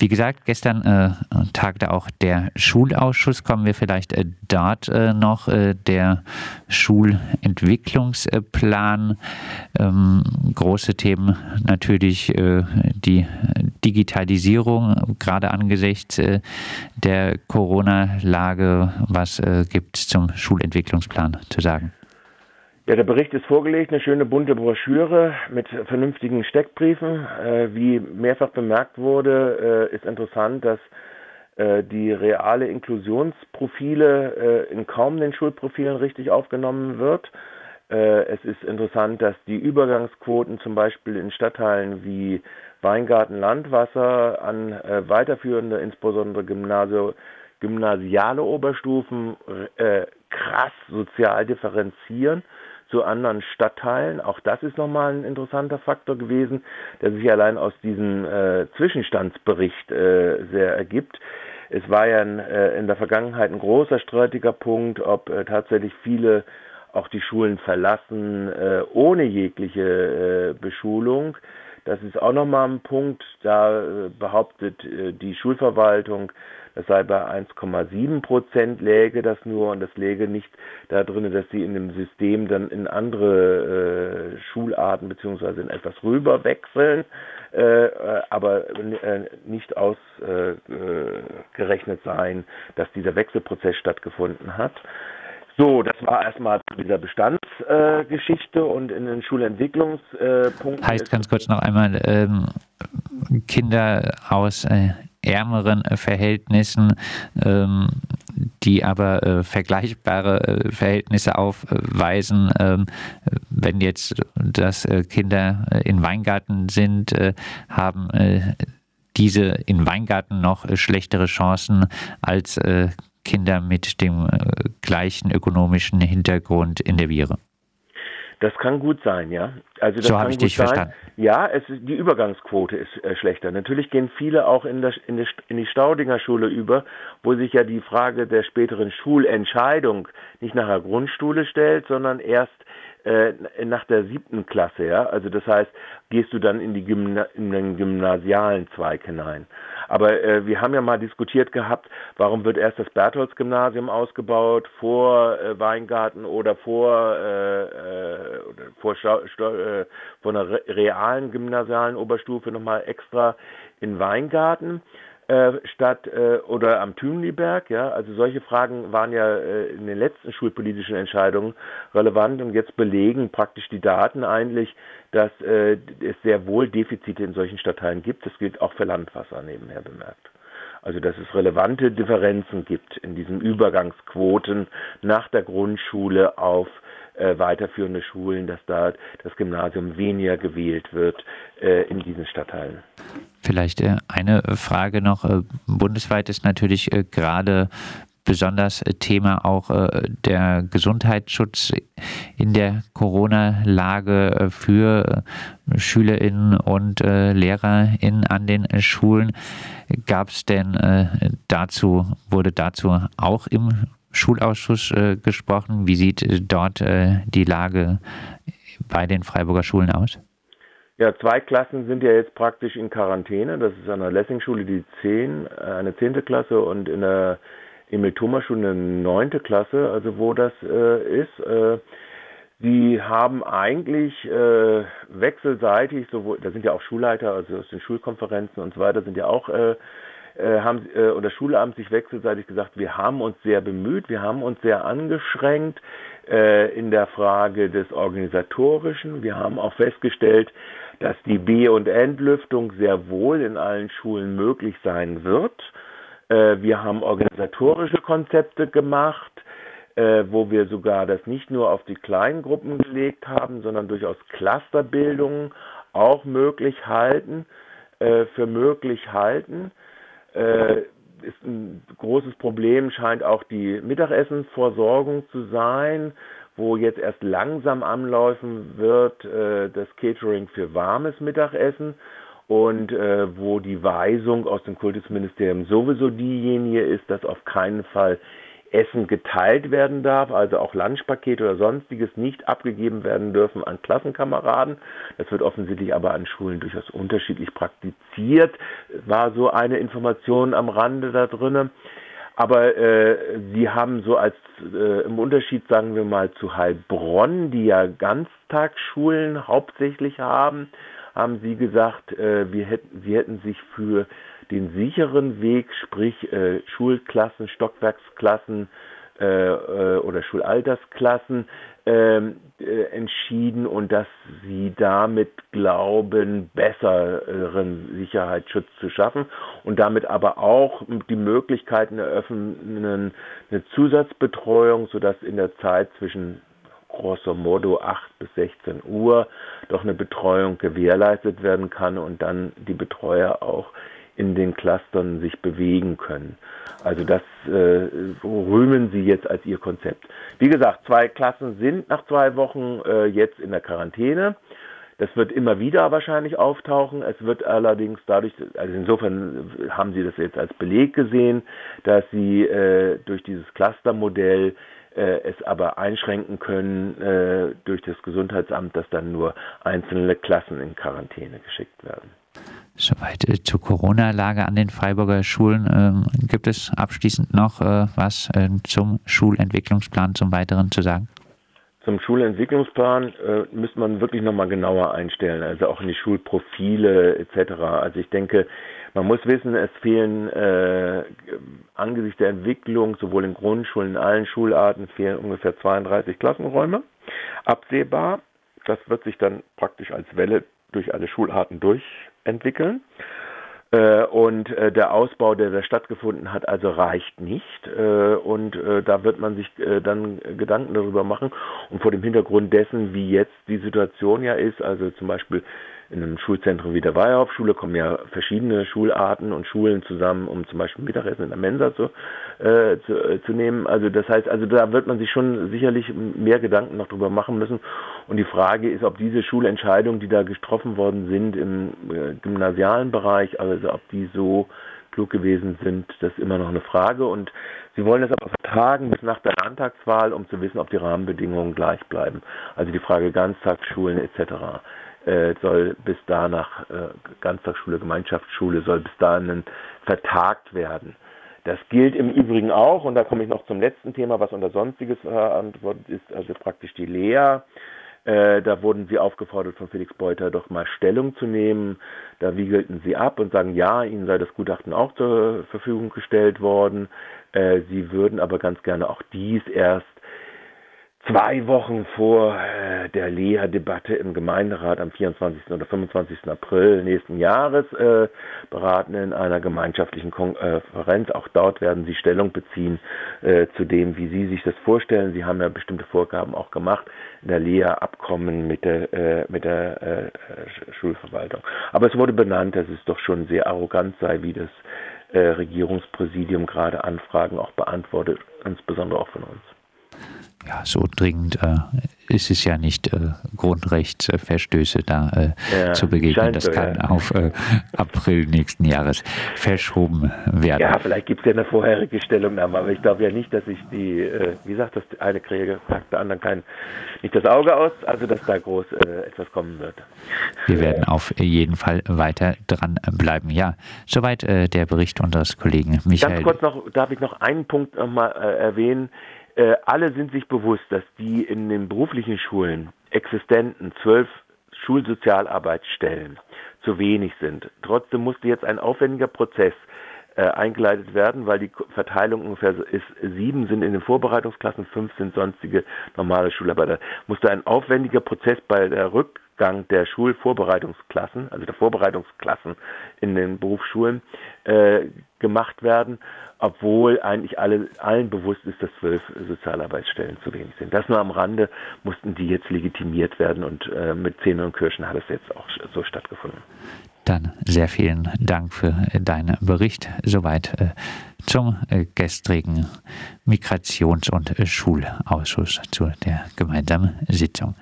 Wie gesagt, gestern äh, tagte auch der Schulausschuss. Kommen wir vielleicht äh, dort äh, noch. Äh, der Schulentwicklungsplan. Ähm, große Themen natürlich äh, die Digitalisierung, gerade angesichts äh, der Corona-Lage. Was gibt es zum Schulentwicklungsplan zu sagen? Ja, der Bericht ist vorgelegt, eine schöne bunte Broschüre mit vernünftigen Steckbriefen. Äh, wie mehrfach bemerkt wurde, äh, ist interessant, dass äh, die reale Inklusionsprofile äh, in kaum den Schulprofilen richtig aufgenommen wird. Äh, es ist interessant, dass die Übergangsquoten zum Beispiel in Stadtteilen wie Weingarten, Landwasser an äh, weiterführende, insbesondere Gymnasio, gymnasiale Oberstufen, krass sozial differenzieren zu anderen Stadtteilen. Auch das ist nochmal ein interessanter Faktor gewesen, der sich allein aus diesem äh, Zwischenstandsbericht äh, sehr ergibt. Es war ja in, äh, in, der Vergangenheit ein großer streitiger Punkt, ob äh, tatsächlich viele auch die Schulen verlassen äh, ohne jegliche äh, Beschulung. Das ist auch nochmal ein Punkt, da behauptet die Schulverwaltung, das sei bei 1,7 Prozent läge das nur und das läge nicht da drin, dass sie in dem System dann in andere äh, Schularten beziehungsweise in etwas rüber wechseln, äh, äh aber äh, nicht ausgerechnet seien, dass dieser Wechselprozess stattgefunden hat. So, das war erstmal zu dieser Bestandsgeschichte äh, und in den Schulentwicklungspunkten. heißt ganz kurz noch einmal, ähm, Kinder aus äh, ärmeren äh, Verhältnissen, ähm, die aber äh, vergleichbare äh, Verhältnisse aufweisen. Ähm, wenn jetzt das äh, Kinder äh, in Weingarten sind, äh, haben diese in Weingarten noch schlechtere Chancen als Kinder mit dem gleichen ökonomischen Hintergrund in der Viere. Das kann gut sein, ja. Also das so habe ich dich sein. verstanden. Ja, es ist, die Übergangsquote ist äh, schlechter. Natürlich gehen viele auch in, der, in, die, in die Staudinger Schule über, wo sich ja die Frage der späteren Schulentscheidung nicht nach der Grundschule stellt, sondern erst äh, nach der siebten Klasse, ja. Also das heißt, gehst du dann in die Gymna in den gymnasialen Zweig hinein. Aber äh, wir haben ja mal diskutiert gehabt, warum wird erst das Bertholds-Gymnasium ausgebaut vor äh, Weingarten oder vor äh, äh vor, äh, vor einer realen gymnasialen Oberstufe nochmal extra in Weingarten äh, statt äh, oder am Thümliberg, ja, also solche Fragen waren ja äh, in den letzten schulpolitischen Entscheidungen relevant und jetzt belegen praktisch die Daten eigentlich, dass äh, es sehr wohl Defizite in solchen Stadtteilen gibt. Das gilt auch für Landwasser nebenher bemerkt. Also dass es relevante Differenzen gibt in diesen Übergangsquoten nach der Grundschule auf äh, weiterführende Schulen, dass da das Gymnasium weniger gewählt wird äh, in diesen Stadtteilen. Vielleicht äh, eine Frage noch. Äh, bundesweit ist natürlich äh, gerade besonders Thema auch der Gesundheitsschutz in der Corona-Lage für Schülerinnen und Lehrerinnen an den Schulen. Gab es denn dazu, wurde dazu auch im Schulausschuss gesprochen? Wie sieht dort die Lage bei den Freiburger Schulen aus? Ja, zwei Klassen sind ja jetzt praktisch in Quarantäne. Das ist an der Lessing-Schule die 10, äh, eine zehnte Klasse und in der Emil-Thomas-Schule eine neunte Klasse, also wo das äh, ist. Äh, die haben eigentlich äh, wechselseitig, sowohl, da sind ja auch Schulleiter, also aus den Schulkonferenzen und so weiter, sind ja auch äh, äh, haben äh, oder Schulamt sich wechselseitig gesagt, wir haben uns sehr bemüht, wir haben uns sehr angeschränkt äh, in der Frage des organisatorischen. Wir haben auch festgestellt, dass die B- und Entlüftung sehr wohl in allen Schulen möglich sein wird. Äh, wir haben organisatorische Konzepte gemacht, äh, wo wir sogar das nicht nur auf die kleinen Gruppen gelegt haben, sondern durchaus Clusterbildungen auch möglich halten, äh, für möglich halten. Ist ein großes Problem, scheint auch die Mittagessensversorgung zu sein wo jetzt erst langsam anläufen wird, äh, das Catering für warmes Mittagessen und äh, wo die Weisung aus dem Kultusministerium sowieso diejenige ist, dass auf keinen Fall Essen geteilt werden darf, also auch Lunchpakete oder sonstiges nicht abgegeben werden dürfen an Klassenkameraden. Das wird offensichtlich aber an Schulen durchaus unterschiedlich praktiziert. War so eine Information am Rande da drinnen. Aber äh, sie haben so als äh, im Unterschied, sagen wir mal, zu Heilbronn, die ja Ganztagsschulen hauptsächlich haben, haben sie gesagt, äh, wir hätten, sie hätten sich für den sicheren Weg, sprich äh, Schulklassen, Stockwerksklassen äh, äh oder Schulaltersklassen, ähm, äh, entschieden und dass sie damit glauben, besseren Sicherheitsschutz zu schaffen und damit aber auch die Möglichkeiten eröffnen, eine Zusatzbetreuung, sodass in der Zeit zwischen grosso modo 8 bis 16 Uhr doch eine Betreuung gewährleistet werden kann und dann die Betreuer auch in den Clustern sich bewegen können. Also das äh, rühmen Sie jetzt als Ihr Konzept. Wie gesagt, zwei Klassen sind nach zwei Wochen äh, jetzt in der Quarantäne. Das wird immer wieder wahrscheinlich auftauchen. Es wird allerdings dadurch, also insofern haben Sie das jetzt als Beleg gesehen, dass Sie äh, durch dieses Clustermodell äh, es aber einschränken können äh, durch das Gesundheitsamt, dass dann nur einzelne Klassen in Quarantäne geschickt werden. Soweit äh, zur Corona-Lage an den Freiburger Schulen. Ähm, gibt es abschließend noch äh, was äh, zum Schulentwicklungsplan zum Weiteren zu sagen? Zum Schulentwicklungsplan äh, müsste man wirklich nochmal genauer einstellen, also auch in die Schulprofile etc. Also ich denke, man muss wissen, es fehlen äh, angesichts der Entwicklung sowohl in Grundschulen, in allen Schularten fehlen ungefähr 32 Klassenräume. Absehbar. Das wird sich dann praktisch als Welle durch alle Schularten durchentwickeln. Äh, und äh, der Ausbau, der da stattgefunden hat, also reicht nicht. Äh, und äh, da wird man sich äh, dann Gedanken darüber machen. Und vor dem Hintergrund dessen, wie jetzt die Situation ja ist, also zum Beispiel in einem Schulzentrum wie der Weyerhoff-Schule kommen ja verschiedene Schularten und Schulen zusammen, um zum Beispiel Mittagessen in der Mensa zu, äh, zu, äh, zu nehmen. Also das heißt, also da wird man sich schon sicherlich mehr Gedanken noch drüber machen müssen. Und die Frage ist, ob diese Schulentscheidungen, die da getroffen worden sind im äh, gymnasialen Bereich, also ob die so klug gewesen sind, das ist immer noch eine Frage. Und Sie wollen das aber vertagen bis nach der Landtagswahl, um zu wissen, ob die Rahmenbedingungen gleich bleiben. Also die Frage Ganztagsschulen etc äh, soll bis danach äh, Ganztagsschule, Gemeinschaftsschule soll bis dahin vertagt werden. Das gilt im Übrigen auch, und da komme ich noch zum letzten Thema, was unter Sonstiges verantwortet ist, also praktisch die Lea. Äh, da wurden sie aufgefordert von Felix Beuter, doch mal Stellung zu nehmen. Da wiegelten sie ab und sagen, ja, ihnen sei das Gutachten auch zur Verfügung gestellt worden. Äh, sie würden aber ganz gerne auch dies erst zwei Wochen vor äh, der Lea-Debatte im Gemeinderat am 24. oder 25. April nächsten Jahres äh, beraten in einer gemeinschaftlichen Konferenz. Auch dort werden Sie Stellung beziehen äh, zu dem, wie Sie sich das vorstellen. Sie haben ja bestimmte Vorgaben auch gemacht in der Lea-Abkommen mit der, äh, mit der äh, Schulverwaltung. Aber es wurde benannt, dass es doch schon sehr arrogant sei, wie das äh, Regierungspräsidium gerade Anfragen auch beantwortet, insbesondere auch von uns ja, so dringend äh, ist es ja nicht, äh, Grundrechtsverstöße da äh, ja, zu begegnen. Das so, kann ja. auf äh, April nächsten Jahres verschoben werden. Ja, vielleicht gibt es ja eine vorherige Stellungnahme, aber ich glaube ja nicht, dass ich die, äh, wie sagt das eine Kriege packt der anderen kein, nicht das Auge aus, also dass da groß äh, etwas kommen wird. Wir werden auf jeden Fall weiter dran bleiben. Ja, soweit der Bericht unseres Kollegen Michael. Ganz kurz noch, darf ich noch einen Punkt nochmal erwähnen äh, alle sind sich bewusst, dass die in den beruflichen Schulen existenten zwölf Schulsozialarbeitsstellen zu wenig sind. Trotzdem musste jetzt ein aufwendiger Prozess äh, eingeleitet werden, weil die Verteilung ungefähr ist, sieben sind in den Vorbereitungsklassen, fünf sind sonstige normale Schularbeiter. Musste ein aufwendiger Prozess bei der Rückgang der Schulvorbereitungsklassen, also der Vorbereitungsklassen in den Berufsschulen, äh, gemacht werden obwohl eigentlich alle, allen bewusst ist, dass zwölf Sozialarbeitsstellen zu wenig sind. Das nur am Rande mussten die jetzt legitimiert werden und äh, mit Zähnen und Kirschen hat es jetzt auch so stattgefunden. Dann sehr vielen Dank für deinen Bericht. Soweit äh, zum äh, gestrigen Migrations- und Schulausschuss zu der gemeinsamen Sitzung.